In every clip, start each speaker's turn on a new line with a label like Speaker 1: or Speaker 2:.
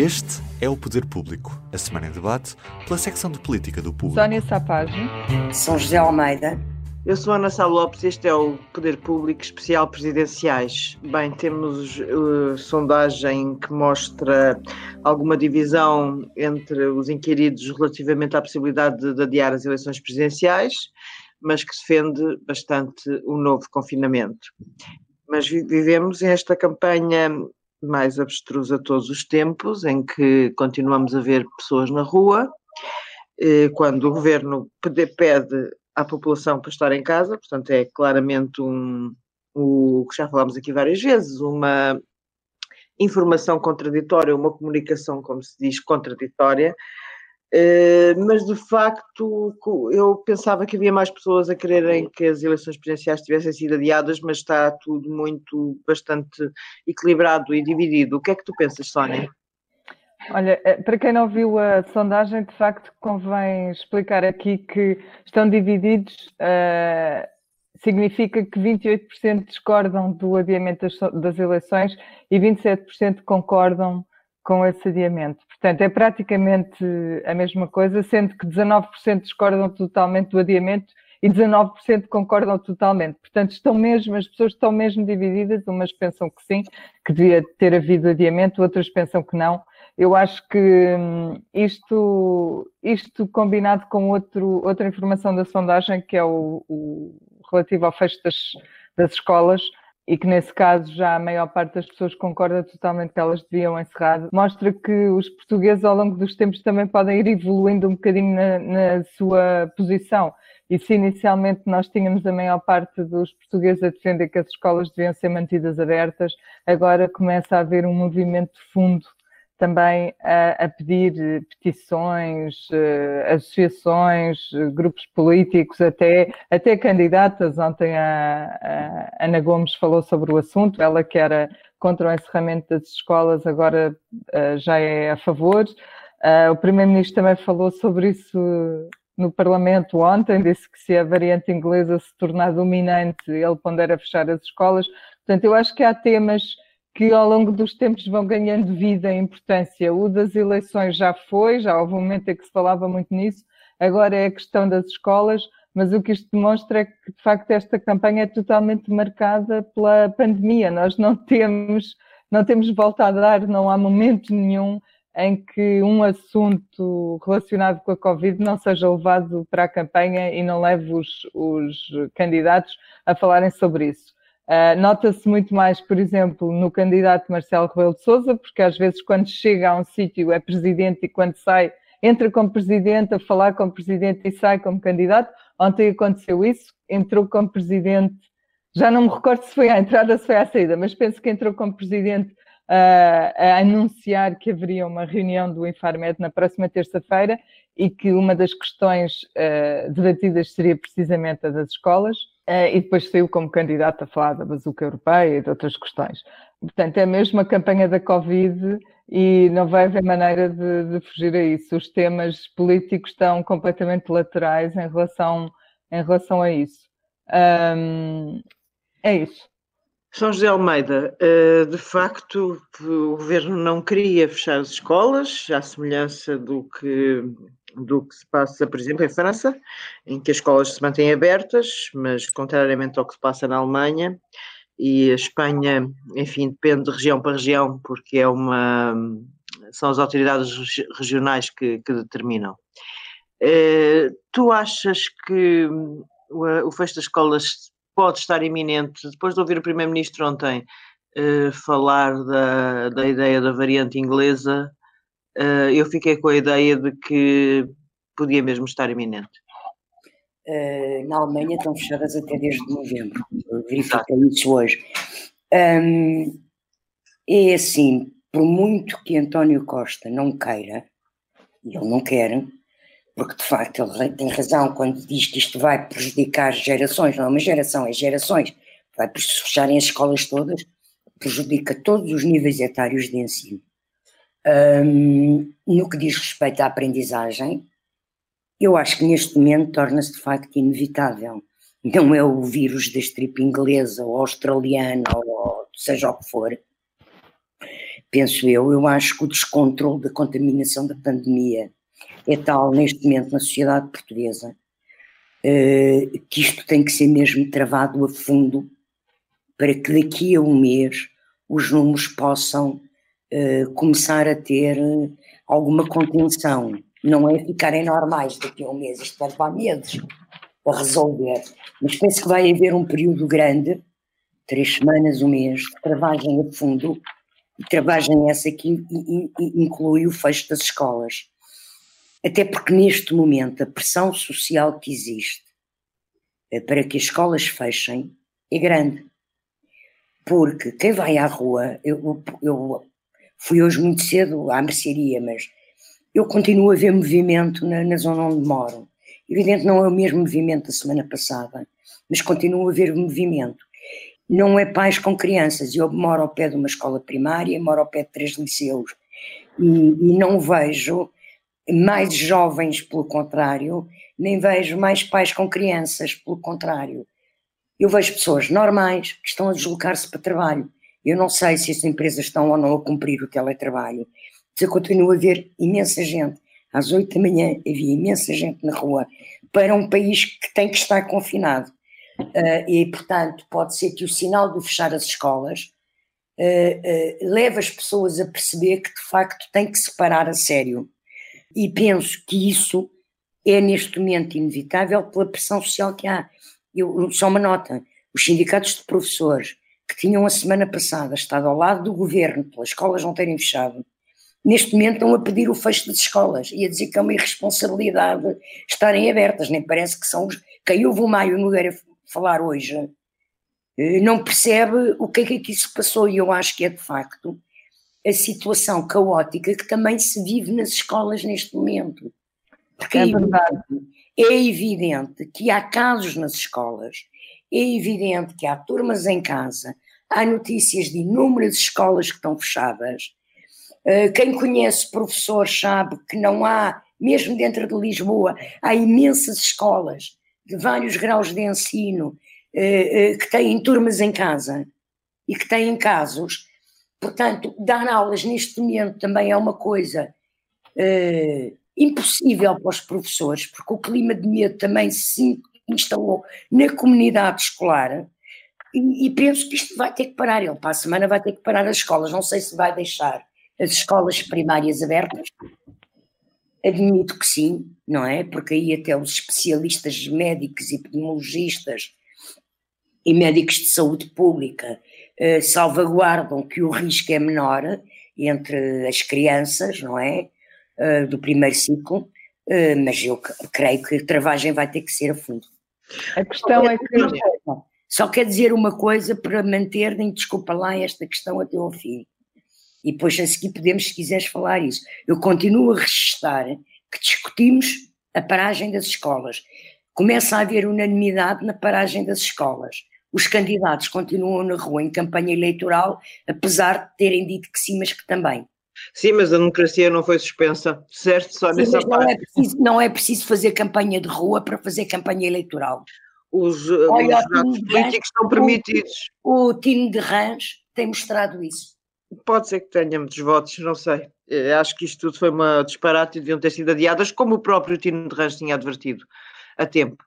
Speaker 1: Este é o Poder Público, a semana em debate pela secção de política do público.
Speaker 2: Sónia Sapagem.
Speaker 3: São José Almeida.
Speaker 4: Eu sou Ana Sá Lopes, este é o Poder Público Especial Presidenciais. Bem, temos uh, sondagem que mostra alguma divisão entre os inquiridos relativamente à possibilidade de, de adiar as eleições presidenciais mas que defende bastante o novo confinamento. Mas vivemos esta campanha mais abstrusa todos os tempos, em que continuamos a ver pessoas na rua, eh, quando o governo pede à população para estar em casa, portanto é claramente um, o que já falámos aqui várias vezes, uma informação contraditória, uma comunicação, como se diz, contraditória, Uh, mas de facto eu pensava que havia mais pessoas a quererem que as eleições presidenciais tivessem sido adiadas, mas está tudo muito bastante equilibrado e dividido. O que é que tu pensas, Sónia?
Speaker 2: Olha, eh, para quem não viu a sondagem, de facto convém explicar aqui que estão divididos, uh, significa que 28% discordam do adiamento das, das eleições e 27% concordam com esse adiamento. Portanto, é praticamente a mesma coisa, sendo que 19% discordam totalmente do adiamento e 19% concordam totalmente. Portanto, estão mesmo, as pessoas estão mesmo divididas, umas pensam que sim, que devia ter havido adiamento, outras pensam que não. Eu acho que hum, isto, isto combinado com outro, outra informação da sondagem, que é o, o relativo ao fecho das, das escolas, e que nesse caso já a maior parte das pessoas concorda totalmente que elas deviam encerrar, mostra que os portugueses ao longo dos tempos também podem ir evoluindo um bocadinho na, na sua posição. E se inicialmente nós tínhamos a maior parte dos portugueses a defender que as escolas deviam ser mantidas abertas, agora começa a haver um movimento de fundo também a, a pedir petições, uh, associações, grupos políticos, até, até candidatas. Ontem a, a, Ana Gomes falou sobre o assunto, ela que era contra o encerramento das escolas, agora já é a favor. O Primeiro-Ministro também falou sobre isso no Parlamento ontem, disse que se a variante inglesa se tornar dominante, ele pondera fechar as escolas. Portanto, eu acho que há temas que ao longo dos tempos vão ganhando vida e importância. O das eleições já foi, já houve um momento em que se falava muito nisso, agora é a questão das escolas, mas o que isto demonstra é que, de facto, esta campanha é totalmente marcada pela pandemia. Nós não temos, não temos volta a dar, não há momento nenhum em que um assunto relacionado com a Covid não seja levado para a campanha e não leve os, os candidatos a falarem sobre isso. Uh, Nota-se muito mais, por exemplo, no candidato Marcelo Rebelo de Sousa, porque às vezes quando chega a um sítio é presidente e quando sai, entra como presidente, a falar como presidente e sai como candidato. Ontem aconteceu isso, entrou como presidente, já não me recordo se foi à entrada ou se foi à saída, mas penso que entrou como presidente uh, a anunciar que haveria uma reunião do Infarmed na próxima terça-feira e que uma das questões uh, debatidas seria precisamente a das escolas. Uh, e depois saiu como candidato a falar da bazuca europeia e de outras questões. Portanto, é mesmo a campanha da Covid e não vai haver maneira de, de fugir a isso. Os temas políticos estão completamente laterais em relação, em relação a isso. É isso.
Speaker 4: São José Almeida, eh, de facto, o governo não queria fechar as escolas, à semelhança do que do que se passa, por exemplo, em França, em que as escolas se mantêm abertas, mas contrariamente ao que se passa na Alemanha, e a Espanha, enfim, depende de região para região, porque é uma são as autoridades regionais que, que determinam. Eh, tu achas que o, o fecho das escolas pode estar iminente? Depois de ouvir o Primeiro-Ministro ontem eh, falar da, da ideia da variante inglesa, uh, eu fiquei com a ideia de que podia mesmo estar iminente.
Speaker 3: Uh, na Alemanha estão fechadas até desde novembro, verifiquei isso hoje. Um, é assim, por muito que António Costa não queira, e ele não quer, porque de facto ele tem razão quando diz que isto vai prejudicar gerações, não é uma geração, é gerações, vai fecharem as escolas todas, prejudica todos os níveis etários de ensino. Um, no que diz respeito à aprendizagem, eu acho que neste momento torna-se de facto inevitável. Não é o vírus da estripe inglesa ou australiana ou seja o que for. Penso eu, eu acho que o descontrole da contaminação da pandemia é tal neste momento na sociedade portuguesa uh, que isto tem que ser mesmo travado a fundo para que daqui a um mês os números possam uh, começar a ter alguma contenção. Não é ficarem normais daqui a um mês, isto vai levar meses a resolver. Mas penso que vai haver um período grande, três semanas, um mês, de travagem a fundo, e travagem essa aqui inclui o fecho das escolas. Até porque neste momento a pressão social que existe eh, para que as escolas fechem é grande. Porque quem vai à rua, eu, eu fui hoje muito cedo à mercearia, mas eu continuo a ver movimento na, na zona onde moro. Evidente não é o mesmo movimento da semana passada, mas continuo a ver movimento. Não é pais com crianças. Eu moro ao pé de uma escola primária, moro ao pé de três liceus e, e não vejo mais jovens, pelo contrário, nem vejo mais pais com crianças, pelo contrário. Eu vejo pessoas normais que estão a deslocar-se para trabalho. Eu não sei se as empresas estão ou não a cumprir o teletrabalho. Mas eu continuo a ver imensa gente. Às oito da manhã havia imensa gente na rua para um país que tem que estar confinado. Uh, e, portanto, pode ser que o sinal de fechar as escolas uh, uh, leve as pessoas a perceber que, de facto, tem que separar a sério e penso que isso é neste momento inevitável pela pressão social que há. Eu, só uma nota: os sindicatos de professores que tinham a semana passada estado ao lado do governo pelas escolas não terem fechado, neste momento estão a pedir o fecho das escolas e a dizer que é uma irresponsabilidade estarem abertas. Nem parece que são os. Quem ouve o Maio Nogueira falar hoje eh, não percebe o que é que isso passou e eu acho que é de facto a situação caótica que também se vive nas escolas neste momento. Porque é, é verdade. é evidente que há casos nas escolas, é evidente que há turmas em casa, há notícias de inúmeras escolas que estão fechadas. Eh, quem conhece professores sabe que não há, mesmo dentro de Lisboa, há imensas escolas de vários graus de ensino eh, eh, que têm turmas em casa e que têm casos Portanto, dar aulas neste momento também é uma coisa impossível para os professores, porque o clima de medo também se instalou na comunidade escolar e, e, penso que isto vai ter que parar. Ele para a semana vai ter que parar as escolas. Não sei se vai deixar as escolas primárias abertas. Admito que sim, não é? Porque aí até os especialistas médicos, epidemiologistas e médicos de saúde pública eh, salvaguardam que o risco é menor entre as crianças, não é? Uh, do primeiro ciclo, uh, mas eu creio que a travagem vai ter que ser a fundo.
Speaker 2: A questão é que.
Speaker 3: Só quer dizer uma coisa para manterem, desculpa lá, esta questão até ao fim. E depois a seguir podemos, se quiseres, falar isso. Eu continuo a registrar que discutimos a paragem das escolas. Começa a haver unanimidade na paragem das escolas os candidatos continuam na rua em campanha eleitoral, apesar de terem dito que sim, mas que também.
Speaker 4: Sim, mas a democracia não foi suspensa, certo? Só sim, nessa
Speaker 3: não parte. É preciso, não é preciso fazer campanha de rua para fazer campanha eleitoral.
Speaker 4: Os, Olha, os políticos estão permitidos.
Speaker 3: O, o time de Rãs tem mostrado isso.
Speaker 4: Pode ser que tenha muitos votos, não sei. Eh, acho que isto tudo foi uma disparate e deviam ter sido adiadas, como o próprio time de Rãs tinha advertido a tempo.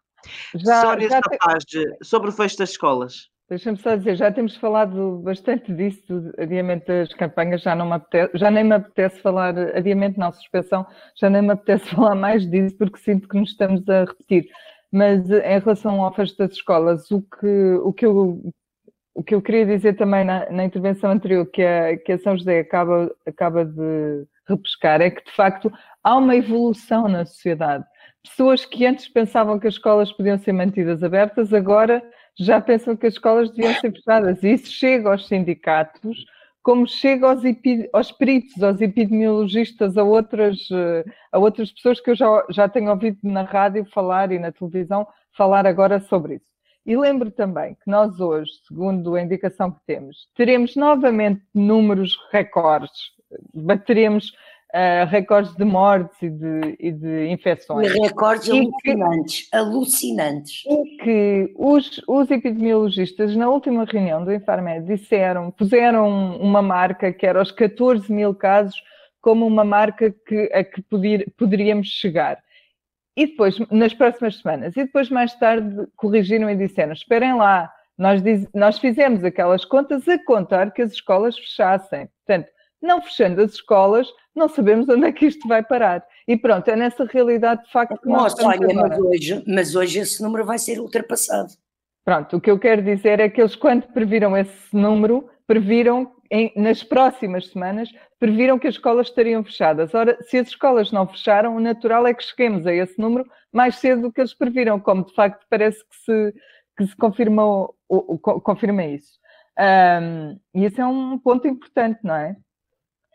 Speaker 4: Já, Sónia já Sapaz, te... sobre o fecho das escolas.
Speaker 2: Deixa-me só dizer, já temos falado bastante disso, do adiamento das campanhas, já, não apetece, já nem me apetece falar, adiamento não, suspensão, já nem me apetece falar mais disso porque sinto que nos estamos a repetir. Mas em relação ao fecho das escolas, o que, o que, eu, o que eu queria dizer também na, na intervenção anterior, que a, que a São José acaba, acaba de repescar, é que de facto há uma evolução na sociedade pessoas que antes pensavam que as escolas podiam ser mantidas abertas, agora já pensam que as escolas deviam ser fechadas. Isso chega aos sindicatos como chega aos, aos peritos, aos epidemiologistas, a outras, a outras pessoas que eu já, já tenho ouvido na rádio falar e na televisão falar agora sobre isso. E lembro também que nós hoje, segundo a indicação que temos, teremos novamente números recordes, bateremos uh, recordes de mortes e de, e de infecções.
Speaker 3: Recordes e alucinantes, que, alucinantes.
Speaker 2: E que os, os epidemiologistas, na última reunião do Infarmed, disseram, puseram uma marca que era os 14 mil casos como uma marca que, a que podir, poderíamos chegar. E depois, nas próximas semanas, e depois mais tarde corrigiram e disseram: esperem lá, nós, diz, nós fizemos aquelas contas a contar que as escolas fechassem. Portanto, não fechando as escolas, não sabemos onde é que isto vai parar. E pronto, é nessa realidade de facto que nós
Speaker 3: Nossa, olha, mas hoje, mas hoje esse número vai ser ultrapassado.
Speaker 2: Pronto, o que eu quero dizer é que eles, quando previram esse número, previram em, nas próximas semanas, previram que as escolas estariam fechadas. Ora, se as escolas não fecharam, o natural é que cheguemos a esse número mais cedo do que eles previram, como de facto parece que se, que se confirmou, confirma isso. Um, e esse é um ponto importante, não é?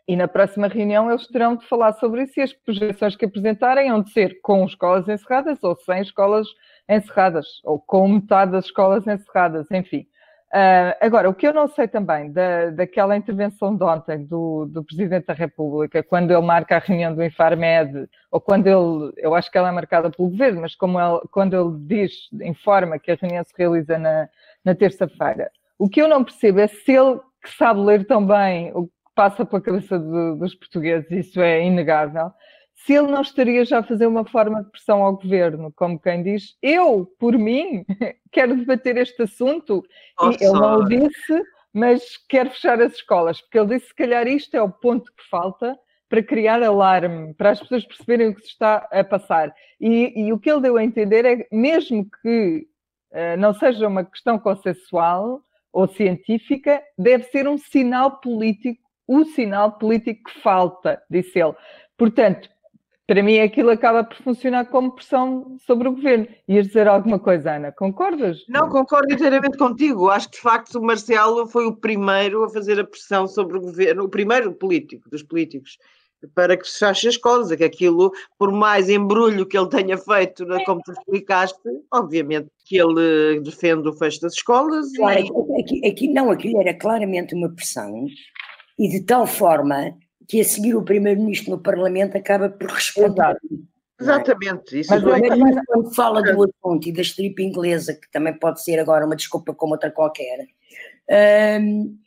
Speaker 2: E na próxima reunião eles terão de falar sobre isso e as projeções que apresentarem hão de ser com escolas encerradas ou sem escolas encerradas, ou com metade das escolas encerradas, enfim. Uh, agora, o que eu não sei também da, daquela intervenção de ontem do, do, Presidente da República, quando ele marca a reunião do Infarmed, ou quando ele, eu acho que ela é marcada pelo Governo, mas como ele, quando ele diz, informa que a reunião se realiza na, na terça-feira, o que eu não percebo é se ele, que sabe ler tão bem o passa pela cabeça de, dos portugueses, isso é inegável, se ele não estaria já a fazer uma forma de pressão ao governo, como quem diz, eu, por mim, quero debater este assunto, oh, e ele não o disse, mas quero fechar as escolas, porque ele disse, se calhar isto é o ponto que falta para criar alarme, para as pessoas perceberem o que se está a passar. E, e o que ele deu a entender é, mesmo que uh, não seja uma questão consensual ou científica, deve ser um sinal político, o sinal político que falta, disse ele. Portanto, para mim aquilo acaba por funcionar como pressão sobre o governo. Ias dizer alguma coisa, Ana? Concordas?
Speaker 4: Não, concordo inteiramente contigo. Acho que de facto o Marcelo foi o primeiro a fazer a pressão sobre o governo, o primeiro político dos políticos, para que se feche as escolas, que aquilo, por mais embrulho que ele tenha feito, como tu explicaste, obviamente que ele defende o fecho das escolas.
Speaker 3: Claro, e... aqui, aqui não, aquilo era claramente uma pressão e de tal forma que a seguir o primeiro-ministro no Parlamento acaba por responder.
Speaker 4: Exatamente.
Speaker 3: Isso Mas é que... quando fala do assunto e da strip inglesa, que também pode ser agora uma desculpa como outra qualquer, um,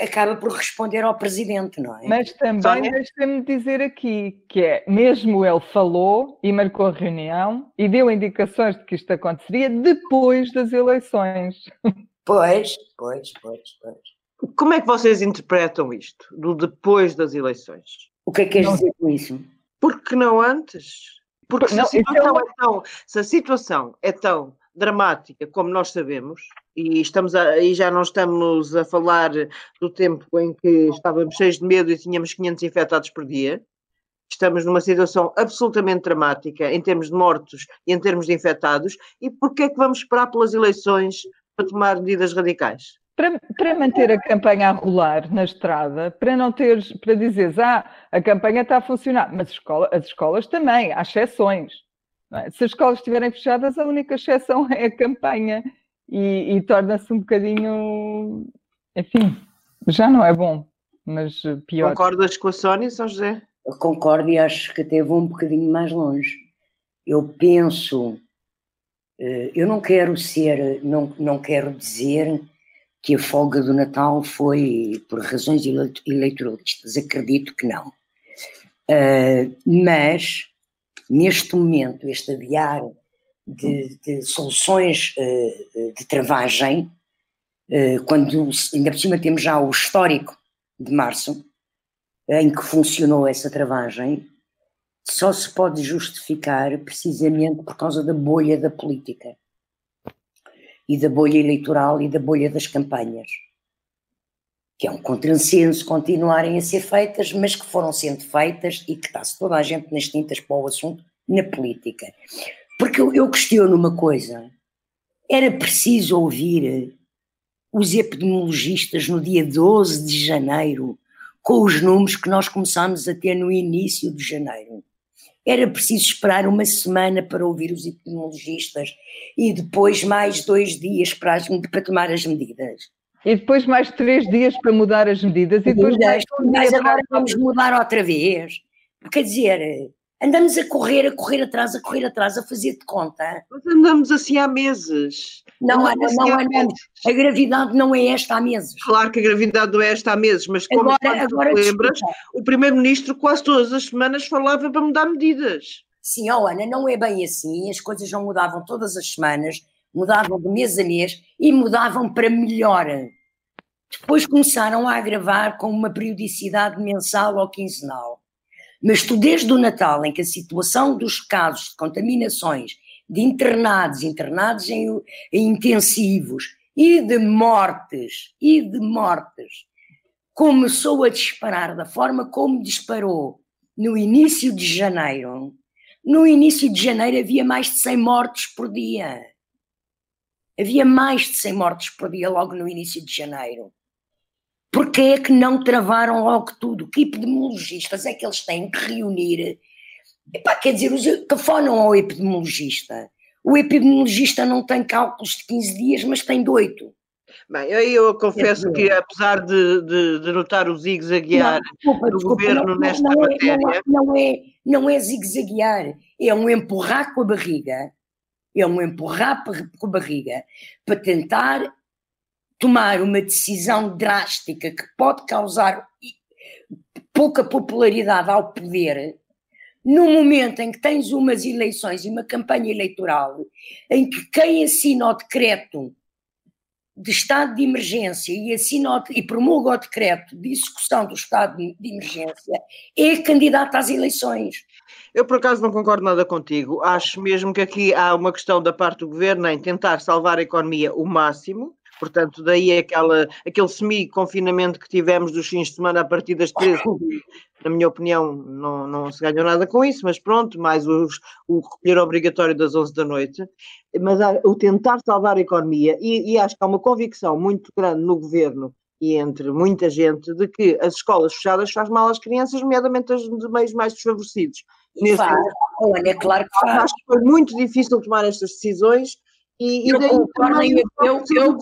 Speaker 3: acaba por responder ao presidente, não é?
Speaker 2: Mas também deixa-me dizer aqui que é, mesmo ele falou e marcou a reunião e deu indicações de que isto aconteceria depois das eleições.
Speaker 3: Pois, pois, pois, pois.
Speaker 4: Como é que vocês interpretam isto, do depois das eleições?
Speaker 3: O que é que queres dizer com isso?
Speaker 4: Porque não antes? Porque se, não, a situação é, é tão, se a situação é tão dramática como nós sabemos, e, estamos a, e já não estamos a falar do tempo em que estávamos cheios de medo e tínhamos 500 infectados por dia, estamos numa situação absolutamente dramática em termos de mortos e em termos de infectados, e porquê é que vamos esperar pelas eleições para tomar medidas radicais?
Speaker 2: Para, para, manter a campanha a rolar na estrada, para não teres, para dizeres, ah, a campanha está a funcionar, mas escola, as escolas também, há exceções. É? Se as escolas estiverem fechadas, a única exceção é a campanha e, e torna-se um bocadinho, enfim, já não é bom, mas pior.
Speaker 4: Concordas com a Sónia, São José?
Speaker 3: Eu concordo e acho que até vou um bocadinho mais longe. Eu penso, eh, eu não quero ser, não, não quero dizer que a folga do Natal foi por razões eleitoralistas. Acredito que não. Uh, mas, neste momento, este adiar de, de soluções uh, de travagem, uh, quando ainda por cima temos já o histórico de março, em que funcionou essa travagem, só se pode justificar precisamente por causa da bolha da política e da bolha eleitoral e da bolha das campanhas. Que é um contrassenso continuarem a ser feitas, mas que foram sendo feitas e que está-se toda a gente nas tintas para o assunto na política. Porque eu, eu questiono uma coisa: era preciso ouvir os epidemiologistas no dia 12 de janeiro com os números que nós começámos a ter no início de janeiro. Era preciso esperar uma semana para ouvir os epidemiologistas e depois mais dois dias para, as, para tomar as medidas.
Speaker 2: E depois mais três dias para mudar as medidas e depois mais
Speaker 3: um Mas agora para... vamos mudar outra vez. Quer dizer, andamos a correr, a correr atrás, a correr atrás, a fazer de conta.
Speaker 4: Nós andamos assim há meses.
Speaker 3: Não, não, não, não. A gravidade não é esta há meses.
Speaker 4: Claro que a gravidade não é esta há meses, mas como agora, agora lembras, o Primeiro-Ministro quase todas as semanas falava para mudar medidas.
Speaker 3: Sim, oh Ana, não é bem assim. As coisas não mudavam todas as semanas, mudavam de mês a mês e mudavam para melhor. Depois começaram a agravar com uma periodicidade mensal ou quinzenal. Mas tu, desde o Natal, em que a situação dos casos de contaminações, de internados, internados em, em intensivos e de mortes, e de mortes, começou a disparar da forma como disparou no início de janeiro. No início de janeiro havia mais de 100 mortes por dia. Havia mais de 100 mortes por dia logo no início de janeiro. Porquê é que não travaram logo tudo? Que epidemiologistas é que eles têm que reunir? Epá, quer dizer, os, telefonam ao epidemiologista. O epidemiologista não tem cálculos de 15 dias, mas tem de 8.
Speaker 4: Bem, eu, eu confesso que, apesar de, de, de notar o zigue-zaguear do governo não, nesta não é, matéria.
Speaker 3: Não é, não é zigue-zaguear, é um empurrar com a barriga, é um empurrar com a barriga para tentar tomar uma decisão drástica que pode causar pouca popularidade ao poder, no momento em que tens umas eleições e uma campanha eleitoral, em que quem assina o decreto de estado de emergência e, assina e promulga o decreto de execução do estado de emergência é candidato às eleições.
Speaker 4: Eu, por acaso, não concordo nada contigo. Acho mesmo que aqui há uma questão da parte do governo em tentar salvar a economia o máximo Portanto, daí aquela, aquele semi-confinamento que tivemos dos fins de semana a partir das 13, na minha opinião, não, não se ganhou nada com isso, mas pronto, mais os, o recolher obrigatório das 11 da noite. Mas o tentar salvar a economia, e, e acho que há uma convicção muito grande no governo e entre muita gente de que as escolas fechadas faz mal às crianças, nomeadamente as de meios mais desfavorecidos.
Speaker 3: Nesse faz. Olha, é claro que faz.
Speaker 4: Acho que foi muito difícil tomar estas decisões e,
Speaker 3: eu, concordo em, eu, eu,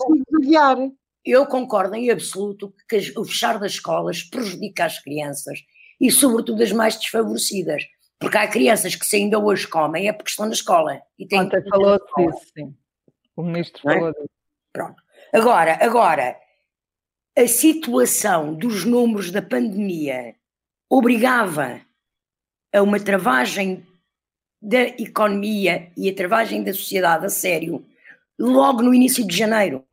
Speaker 3: eu, concordo em absoluto que o fechar das escolas prejudica as crianças e, sobretudo, as mais desfavorecidas. Porque há crianças que se ainda hoje comem é porque estão na escola.
Speaker 2: E têm Ontem falou disso, sim. O ministro é? falou disso.
Speaker 3: Pronto. Agora, agora, a situação dos números da pandemia obrigava a uma travagem da economia e a travagem da sociedade a sério logo no início de janeiro.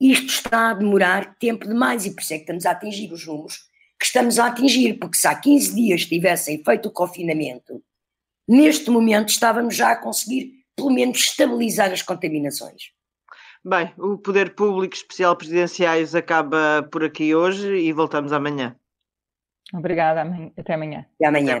Speaker 3: Isto está a demorar tempo demais e por isso é que estamos a atingir os números que estamos a atingir, porque se há 15 dias tivessem feito o confinamento, neste momento estávamos já a conseguir pelo menos estabilizar as contaminações.
Speaker 4: Bem, o Poder Público Especial Presidenciais acaba por aqui hoje e voltamos amanhã.
Speaker 2: Obrigada, até amanhã.
Speaker 3: Até amanhã. Até amanhã.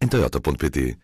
Speaker 5: em toyota.pt